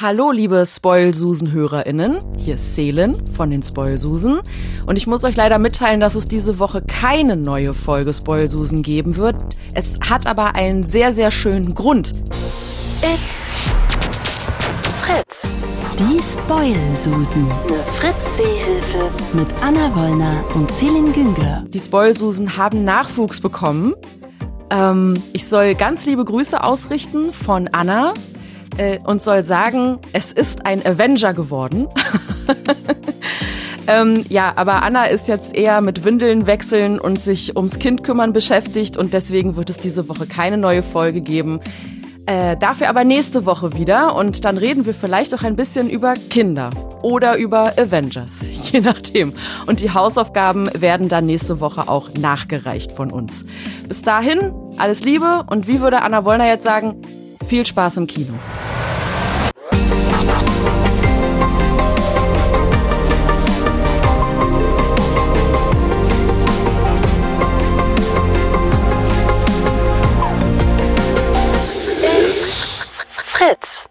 Hallo, liebe Spoil-Susen-HörerInnen. Hier ist Selin von den Spoil-Susen. Und ich muss euch leider mitteilen, dass es diese Woche keine neue Folge Spoil-Susen geben wird. Es hat aber einen sehr, sehr schönen Grund. It's Fritz. Die Spoil-Susen. Eine Fritz-Seehilfe. Mit Anna Wollner und Celine Güngler. Die Spoil-Susen haben Nachwuchs bekommen. Ähm, ich soll ganz liebe Grüße ausrichten von Anna äh, und soll sagen, es ist ein Avenger geworden. ähm, ja, aber Anna ist jetzt eher mit Windeln wechseln und sich ums Kind kümmern beschäftigt und deswegen wird es diese Woche keine neue Folge geben. Äh, dafür aber nächste Woche wieder und dann reden wir vielleicht auch ein bisschen über Kinder oder über Avengers, je nachdem. Und die Hausaufgaben werden dann nächste Woche auch nachgereicht von uns. Bis dahin, alles Liebe und wie würde Anna Wollner jetzt sagen, viel Spaß im Kino. Fritz.